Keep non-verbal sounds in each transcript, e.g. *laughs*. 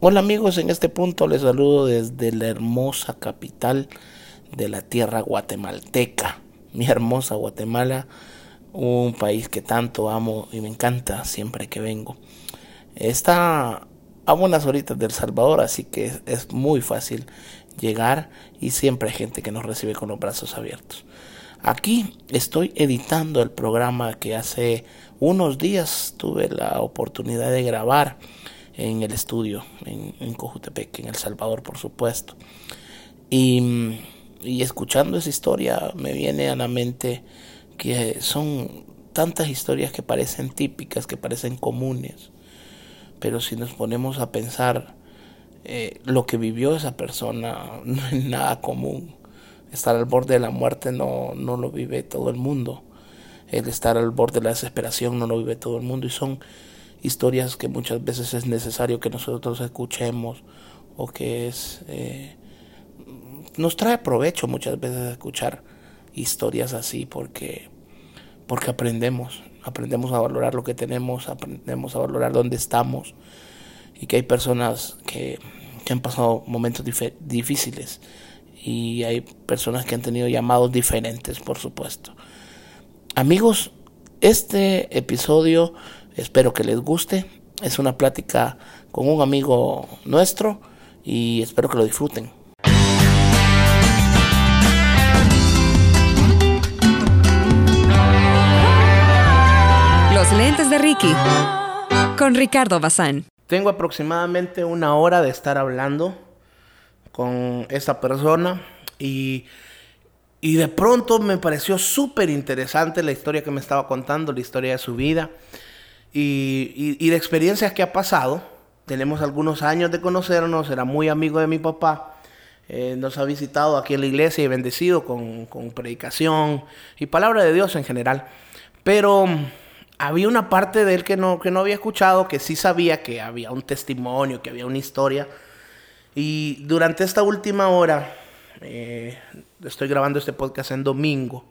Hola amigos, en este punto les saludo desde la hermosa capital de la tierra guatemalteca, mi hermosa Guatemala, un país que tanto amo y me encanta siempre que vengo. Está a buenas horitas del Salvador, así que es, muy fácil llegar y siempre hay gente que nos recibe con los brazos abiertos. Aquí estoy editando el programa que hace unos días tuve la oportunidad de grabar en el estudio, en, en Cojutepec, en El Salvador, por supuesto. Y, y escuchando esa historia me viene a la mente que son tantas historias que parecen típicas, que parecen comunes, pero si nos ponemos a pensar eh, lo que vivió esa persona *laughs* no es nada común. Estar al borde de la muerte no, no lo vive todo el mundo. El estar al borde de la desesperación no lo vive todo el mundo y son historias que muchas veces es necesario que nosotros escuchemos o que es eh, nos trae provecho muchas veces escuchar historias así porque porque aprendemos aprendemos a valorar lo que tenemos aprendemos a valorar dónde estamos y que hay personas que, que han pasado momentos difíciles y hay personas que han tenido llamados diferentes por supuesto. Amigos este episodio Espero que les guste. Es una plática con un amigo nuestro y espero que lo disfruten. Los lentes de Ricky con Ricardo Bazán. Tengo aproximadamente una hora de estar hablando con esta persona y, y de pronto me pareció súper interesante la historia que me estaba contando, la historia de su vida y, de experiencias que ha pasado. Tenemos algunos años de conocernos, era muy amigo de mi papá. Eh, nos ha visitado aquí en la iglesia y bendecido con, predicación y palabra de Dios en general. Pero mm, había una parte de él que no, que no había escuchado, que sí sabía que había un testimonio, que había una historia. Y durante esta última hora, eh, estoy grabando este podcast en domingo,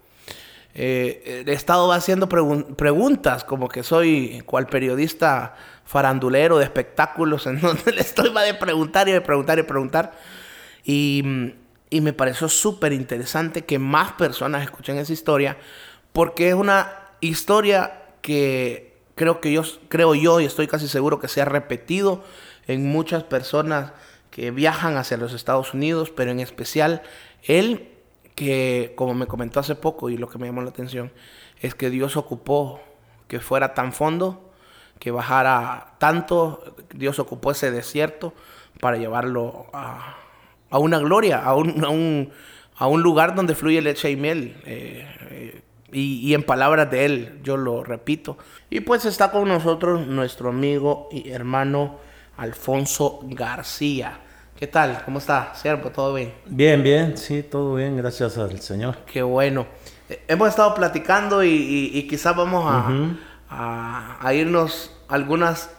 eh, he estado haciendo preguntas, como que soy cual periodista farandulero de espectáculos, *laughs* en donde le estoy va de preguntar y de preguntar y de preguntar. Y, y me pareció súper interesante que más personas escuchen esa historia, porque es una historia que creo que yo, creo yo y estoy casi seguro que se ha repetido en muchas personas que viajan hacia los Estados Unidos, pero en especial él que, como me comentó hace poco y lo que me llamó la atención, es que Dios ocupó que fuera tan fondo, que bajara tanto, Dios ocupó ese desierto para llevarlo a, una gloria, a un, a, un, lugar donde fluye leche y miel. Eh, eh, y, y, en palabras de él, yo lo repito. Y pues está con nosotros nuestro amigo y hermano Alfonso García. ¿Qué tal? ¿Cómo está, siervo? ¿Todo bien? Bien, bien, sí, todo bien, gracias al Señor. Qué bueno. Eh, hemos estado platicando y, quizás vamos a, irnos algunas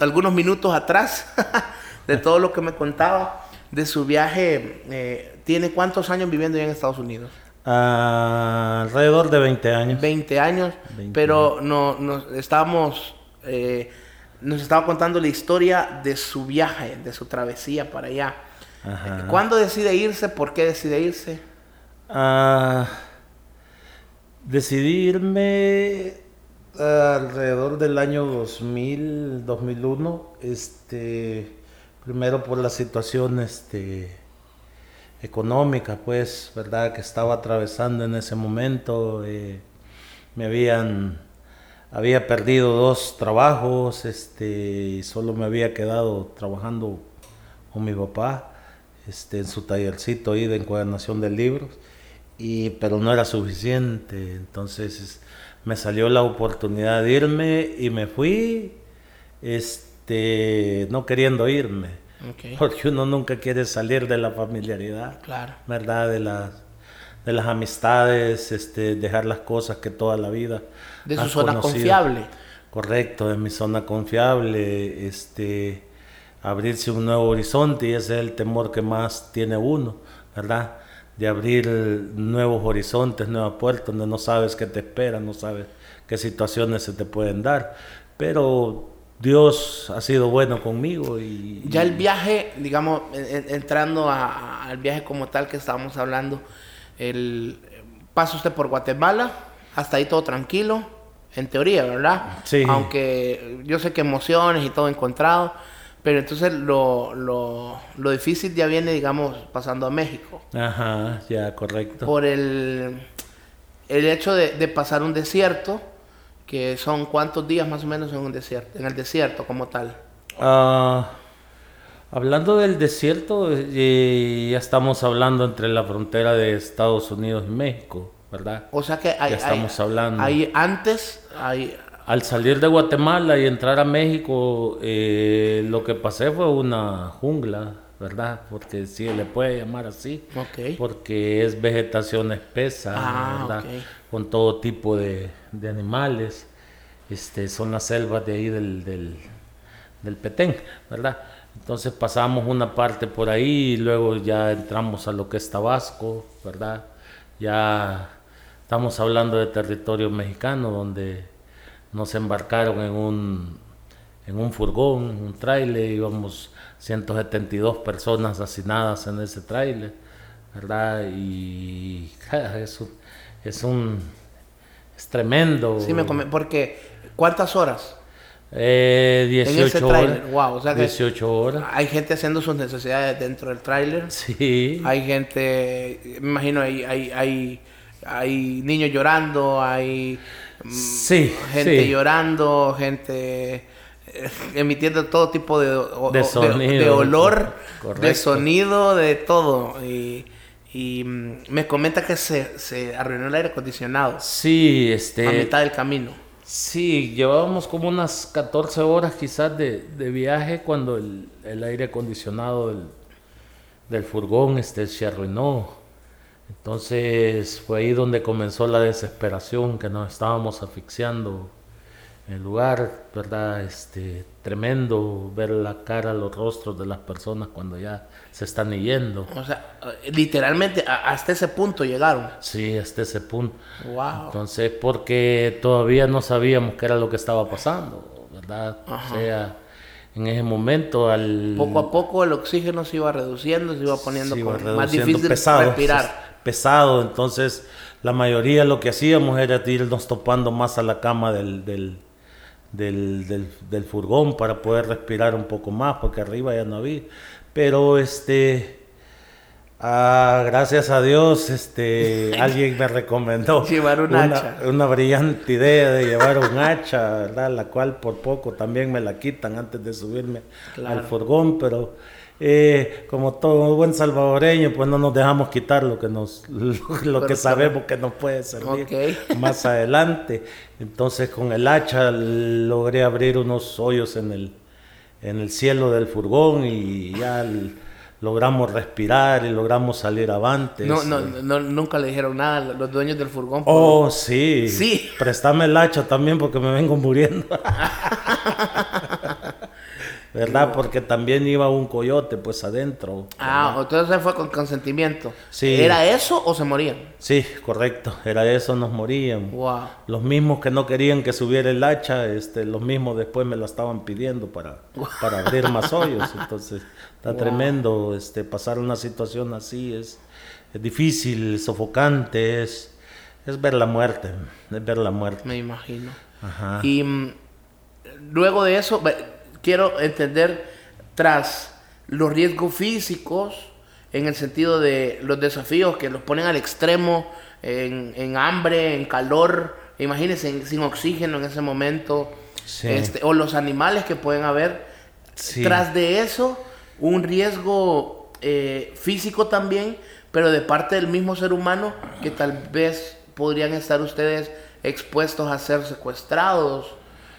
algunos minutos atrás *laughs* de todo lo que me contaba de su viaje. Eh, ¿Tiene cuántos años viviendo ya en Estados Unidos? alrededor de 20 años. 20 años, pero no, no estábamos... Eh, nos estaba contando la historia de su viaje, de su travesía para allá. ¿Cuándo decide irse? ¿Por qué decide irse? Ah, decidí irme alrededor del año 2000, 2001. Este, primero por la situación este, económica, pues, ¿verdad? Que estaba atravesando en ese momento. Eh, me habían había perdido dos trabajos, este, solo me había quedado trabajando con mi papá, este, en su tallercito ahí de encuadernación de libros, y, pero no era suficiente, entonces me salió la oportunidad de irme y me fui, este, no queriendo irme, porque uno nunca quiere salir de la familiaridad, claro. ¿verdad? De las, de las amistades, este, dejar las cosas que toda la vida de su zona confiable. Correcto, de mi zona confiable, este, abrirse un nuevo horizonte y ese es el temor que más tiene uno, ¿verdad? De abrir nuevos horizontes, nuevas puertas donde no sabes qué te espera, no sabes qué situaciones se te pueden dar. Pero Dios ha sido bueno conmigo y... Ya el viaje, digamos, entrando al viaje como tal que estábamos hablando, el, pasa usted por Guatemala, hasta ahí todo tranquilo, en teoría, ¿verdad? Sí. Aunque yo sé que emociones y todo encontrado, pero entonces lo, lo, lo difícil ya viene, digamos, pasando a México. Ajá, ya, correcto. Por el, el hecho de, de pasar un desierto que son cuántos días más o menos en un desierto, en el desierto como tal. Ah, hablando del desierto, eh, ya estamos hablando entre la frontera de Estados Unidos y México, ¿verdad? O sea que ya estamos hablando. Ahí antes, ahí, al salir de Guatemala y entrar a México, eh, lo que pasé fue una jungla, ¿verdad? Porque sí le puede llamar así, okay. porque es vegetación espesa, ah, ¿verdad? Con todo tipo de, de, animales. Este, son las selvas de ahí del, del, del, Petén, ¿verdad? Entonces pasamos una parte por ahí y luego ya entramos a lo que es Tabasco, ¿verdad? Ya estamos hablando de territorio mexicano donde nos embarcaron en un, en un furgón, un trailer, íbamos 172 personas asesinadas en ese tráiler, ¿verdad? Y es es un es tremendo. Sí, me porque ¿cuántas horas? Eh, 18 horas. Wow, o sea 18 horas. Hay gente haciendo sus necesidades dentro del tráiler. Sí. Hay gente, me imagino, hay, hay, hay, hay niños llorando, hay mm, sí, gente sí. llorando, gente emitiendo todo tipo de, de, sonido, de, olor, correcto. de sonido, de todo. Y, y mm, me comenta que se, se, arruinó el aire acondicionado. Sí, este. A mitad del camino. Sí, llevábamos como unas 14 horas quizás de, de viaje cuando el, el, aire acondicionado del, del furgón este, se arruinó. Entonces fue ahí donde comenzó la desesperación, que nos estábamos asfixiando el lugar, ¿verdad? Este, tremendo ver la cara, los rostros de las personas cuando ya se están yendo. O sea, literalmente hasta ese punto llegaron. Sí, hasta ese punto. Wow. Entonces, porque todavía no sabíamos qué era lo que estaba pasando, ¿verdad? Ajá. O sea, en ese momento al... Poco a poco el oxígeno se iba reduciendo, se iba poniendo se iba como más difícil pesado, respirar. Pesado, entonces la mayoría lo que hacíamos era irnos topando más a la cama del, del del, del, del, furgón para poder respirar un poco más, porque arriba ya no había. Pero este, ah, gracias a Dios, este, *laughs* alguien me recomendó llevar un una, hacha. una brillante idea de llevar un hacha, ¿verdad? la cual por poco también me la quitan antes de subirme Claro. al furgón, pero eh, como todo buen salvadoreño, pues no nos dejamos quitar lo que nos lo, *laughs* lo que sabemos que nos puede servir *laughs* más adelante. Entonces con el hacha logré abrir unos hoyos en el en el cielo del furgón y ya logramos respirar y logramos salir avante. No, no, no, nunca le dijeron nada los dueños del furgón. Oh, sí. Sí. Préstame el hacha también porque me vengo muriendo. *laughs* ¿Verdad? Porque también iba un coyote pues adentro. ah, entonces fue con consentimiento. Sí. ¿Era eso o se morían? Sí, correcto. Era eso, nos morían. Wow. Los mismos que no querían que subiera el hacha, este, los mismos después me lo estaban pidiendo para, *laughs* para abrir más hoyos. Entonces, está Wow. tremendo este, pasar una situación así. Es, es difícil, sofocante, es, es ver la muerte. Es ver la muerte. Me imagino. Ajá. Y mm, luego de eso, quiero entender tras los riesgos físicos, en el sentido de los desafíos que los ponen al extremo, en, en hambre, en calor, imagínense en- sin oxígeno en ese momento, Sí. este, o los animales que pueden haber. Sí. Tras de eso, un riesgo eh, físico también, pero de parte del mismo ser humano, que tal vez podrían estar ustedes expuestos a ser secuestrados.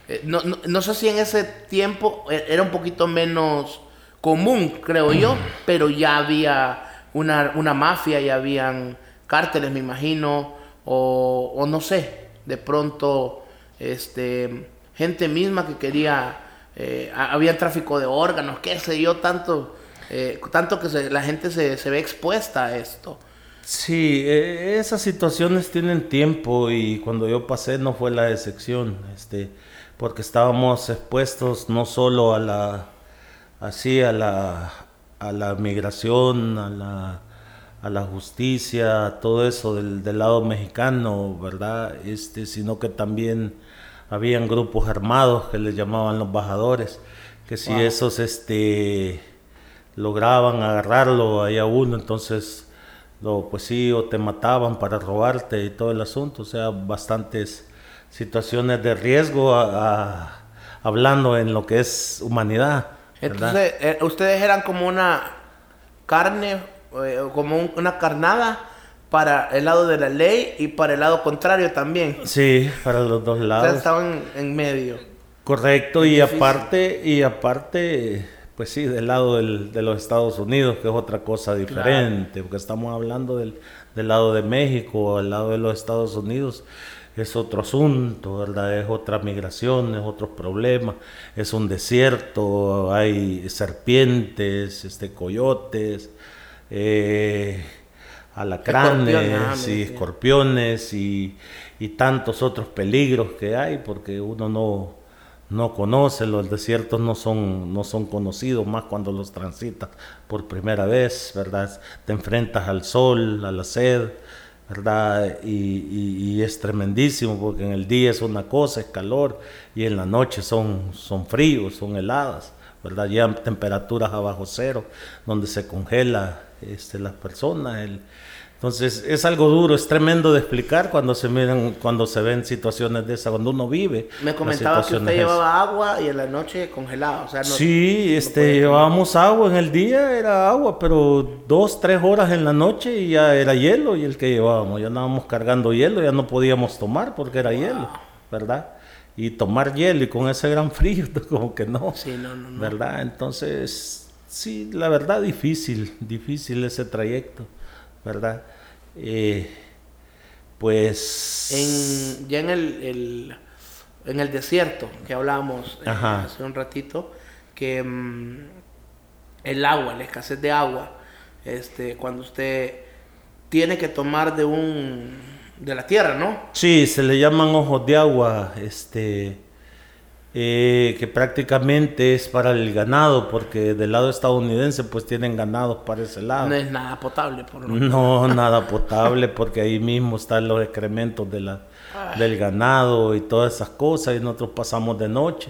Eh, no, no- no sé si en ese tiempo eh, era un poquito menos común, creo yo, pero ya había una, una mafia, ya habían cárteles, me imagino, o, o no sé, de pronto este, gente misma que quería, eh, ha- había tráfico de órganos, qué sé yo, tanto, eh, tanto que se- la gente se, se ve expuesta a esto. Sí, eh, esas situaciones tienen tiempo y cuando yo pasé no fue la excepción. Este, porque estábamos expuestos no solo a la, así, a la, a la migración, a la, a la justicia, todo eso del, del lado mexicano, ¿verdad? Este, sino que también habían grupos armados que les llamaban los bajadores, que si esos este, lograban agarrarlo ahí a uno, entonces lo, pues sí, o te mataban para robarte y todo el asunto, o sea, bastantes situaciones de riesgo hablando en lo que es humanidad. Entonces, eh, ustedes eran como una carne, eh, como una carnada para el lado de la ley y para el lado contrario también. Sí, para los dos lados. estaban en medio. Correcto, y aparte, y aparte, pues sí, del lado de los Estados Unidos, que es otra cosa diferente, porque estamos hablando del, del, lado de México, al lado de los Estados Unidos, es otro asunto, ¿verdad? Es otra migración, es otros problemas, es un desierto, hay serpientes, este, coyotes, eh, alacranes y escorpiones y, y tantos otros peligros que hay, porque uno no no conoce, los desiertos no son, no son conocidos más cuando los transitas por primera vez, ¿verdad? Te enfrentas al sol, a la sed, ¿verdad? Y, es tremendísimo porque en el día es una cosa, es calor, y en la noche son, son fríos, son heladas, ¿verdad? Ya temperaturas abajo cero, donde se congela este, las personas, el, entonces es algo duro, es tremendo de explicar cuando se miran, cuando se ven situaciones de esas, cuando uno vive. Me comentaba que usted llevaba agua y en la noche congelado. O sea, sí, este, llevábamos agua en el día, era agua, pero dos, tres horas en la noche y ya era hielo y el que llevábamos. Ya andábamos cargando hielo, ya no podíamos tomar porque era hielo, ¿verdad? Y tomar hielo y con ese gran *laughs* frío, *laughs* como que no, sí, no, no, no. ¿verdad? Entonces, sí, la verdad difícil, difícil ese trayecto. ¿Verdad? Eh, pues... En, ya en el, en el desierto que hablábamos eh, hace un ratito, que mm, el agua, la escasez de agua, este, cuando usted tiene que tomar de un de la tierra, ¿no? Sí, se le llaman ojos de agua, este eh, que prácticamente es para el ganado, porque del lado estadounidense pues tienen ganados para ese lado. No es nada potable, por lo No, *laughs* nada potable, porque ahí mismo están los excrementos de la, del ganado y todas esas cosas, y nosotros pasamos de noche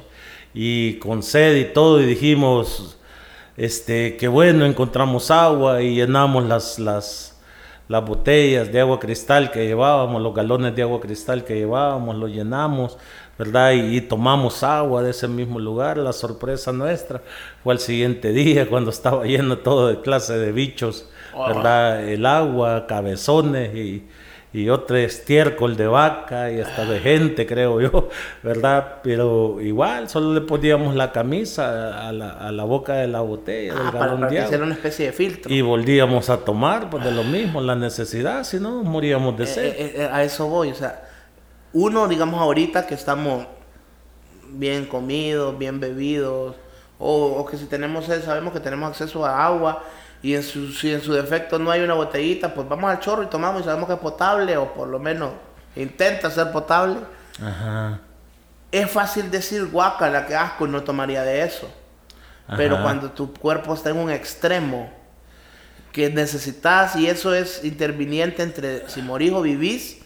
y con sed y todo, y dijimos, este, que bueno, encontramos agua y llenamos las, las, las botellas de agua cristal que llevábamos, los galones de agua cristal que llevábamos, los llenamos ¿verdad? Y, tomamos agua de ese mismo lugar. La sorpresa nuestra fue al siguiente día *laughs* cuando estaba lleno todo de clase de bichos, ¿verdad? El agua, cabezones y, y otro estiércol de vaca y hasta de gente, creo yo, *laughs* ¿verdad? Pero igual, solo le poníamos la camisa a la, a la boca de la botella, ah, para, para una especie de filtro. Y volvíamos a tomar, pues de lo mismo, la necesidad, si no, moríamos de eh, sed. Eh, eh, a eso voy, o sea uno, digamos ahorita que estamos bien comidos, bien bebidos, o, que si tenemos sed, sabemos que tenemos acceso a agua, y en su, si en su defecto no hay una botellita, pues vamos al chorro y tomamos y sabemos que es potable, o por lo menos intenta ser potable. Es fácil decir guacala, que asco, no tomaría de eso. Pero cuando tu cuerpo está en un extremo que necesitas, y eso es interviniente entre si morís o vivís,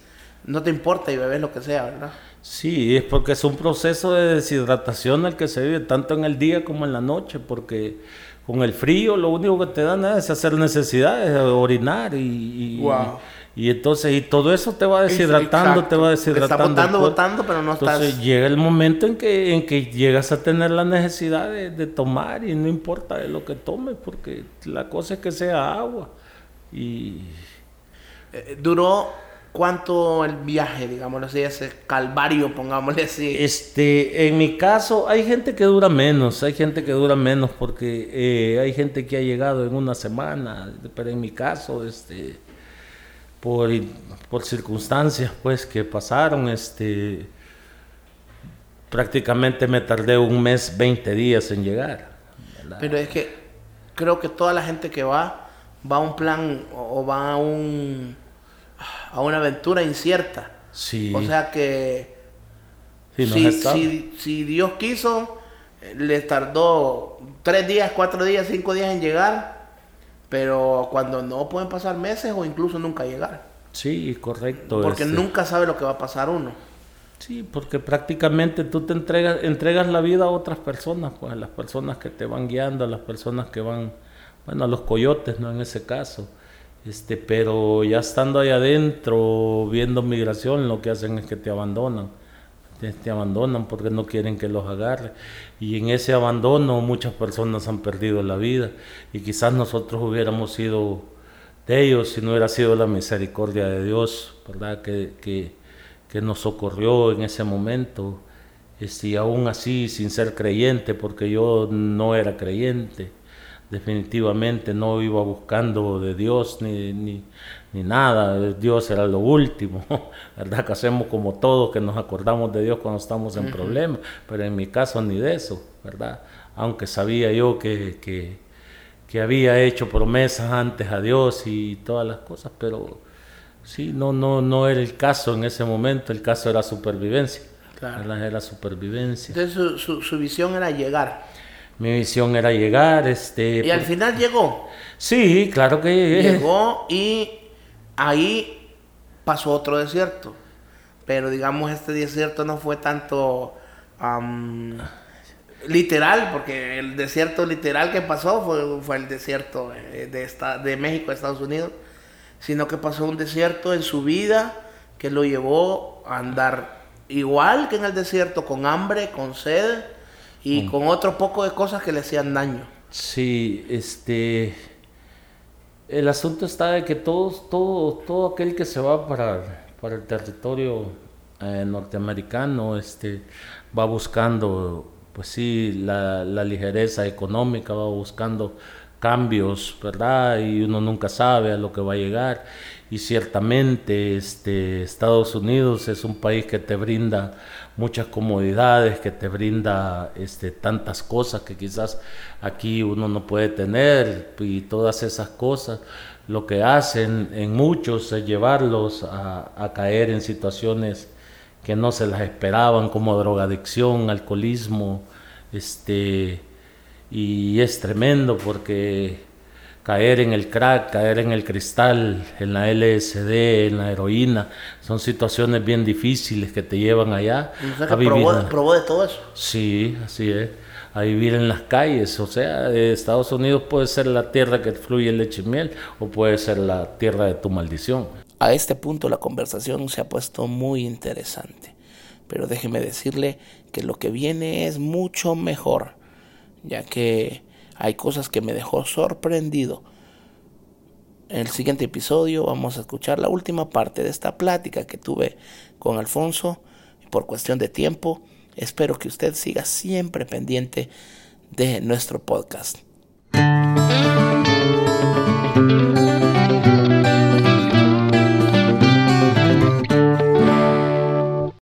no te importa y bebes lo que sea, ¿verdad? Sí, es porque es un proceso de deshidratación el que se vive tanto en el día como en la noche, porque con el frío lo único que te dan es hacer necesidades, orinar y, y, entonces y todo eso te va deshidratando, te va deshidratando. Está botando, botando, pero no entonces, llega el momento en que en que llegas a tener la necesidad de, de tomar y no importa de lo que tomes, porque la cosa es que sea agua y eh, duró ¿Cuánto el viaje, digámoslo así, ese calvario, pongámosle así? Este, en mi caso, hay gente que dura menos, hay gente que dura menos porque eh, hay gente que ha llegado en una semana, pero en mi caso, este, por, por circunstancias, pues, que pasaron, este, prácticamente me tardé un mes, 20 días en llegar. Pero es que creo que toda la gente que va, va a un plan o va a un a una aventura incierta. Sí. O sea que Sí, no si, si- si Dios quiso, eh, le tardó tres días, cuatro días, cinco días en llegar, pero cuando no pueden pasar meses o incluso nunca llegar, Sí, correcto. porque este, nunca sabe lo que va a pasar uno. Sí, porque prácticamente tú te entregas, entregas la vida a otras personas, pues a las personas que te van guiando, a las personas que van, bueno, a los coyotes, ¿no? En ese caso. Este, pero ya estando ahí adentro, viendo migración, lo que hacen es que te abandonan. Te, abandonan porque no quieren que los agarre. Y en ese abandono muchas personas han perdido la vida. Y quizás nosotros hubiéramos sido de ellos si no hubiera sido la misericordia de Dios, ¿verdad? Que, que, que nos socorrió en ese momento. Este, y aún así, sin ser creyente, porque yo no era creyente, definitivamente no iba buscando de Dios ni, ni, ni nada, Dios era lo último, *laughs* ¿verdad? Que hacemos como todos, que nos acordamos de Dios cuando estamos en problemas, pero en mi caso ni de eso, ¿verdad? Aunque sabía yo que, que, que había hecho promesas antes a Dios y todas las cosas, pero sí, no, no, no era el caso en ese momento, el caso era supervivencia, Claro. ¿verdad? Era supervivencia. Entonces su, su- su visión era llegar. Mi visión era llegar, este... Y al por- final llegó. Sí, claro que llegué. Llegó *laughs* y ahí pasó otro desierto. Pero digamos, este desierto no fue tanto am, literal, porque el desierto literal que pasó fue, fue el desierto de, esta, de México a Estados Unidos, sino que pasó un desierto en su vida que lo llevó a andar igual que en el desierto, con hambre, con sed y con otro poco de cosas que le hacían daño. Sí, este... El asunto está de que todos, todo, todo aquel que se va para, para el territorio eh, norteamericano, este, va buscando, pues sí, la, la ligereza económica, va buscando cambios, ¿verdad? Y uno nunca sabe a lo que va a llegar. Y ciertamente, este, Estados Unidos es un país que te brinda muchas comodidades, que te brinda este, tantas cosas que quizás aquí uno no puede tener y todas esas cosas. Lo que hacen en muchos es llevarlos a, caer en situaciones que no se las esperaban como drogadicción, alcoholismo, este y es tremendo porque caer en el crack, caer en el cristal, en la LSD, en la heroína, son situaciones bien difíciles que te llevan allá O sea a vivir. probó, probó de todo eso. Sí, así es. A vivir en las calles. O sea, Estados Unidos puede ser la tierra que fluye leche y miel o puede ser la tierra de tu maldición. A este punto la conversación se ha puesto muy interesante, pero déjeme decirle que lo que viene es mucho mejor, ya que hay cosas que me dejó sorprendido. En el siguiente episodio vamos a escuchar la última parte de esta plática que tuve con Alfonso. Por cuestión de tiempo, espero que usted siga siempre pendiente de nuestro podcast.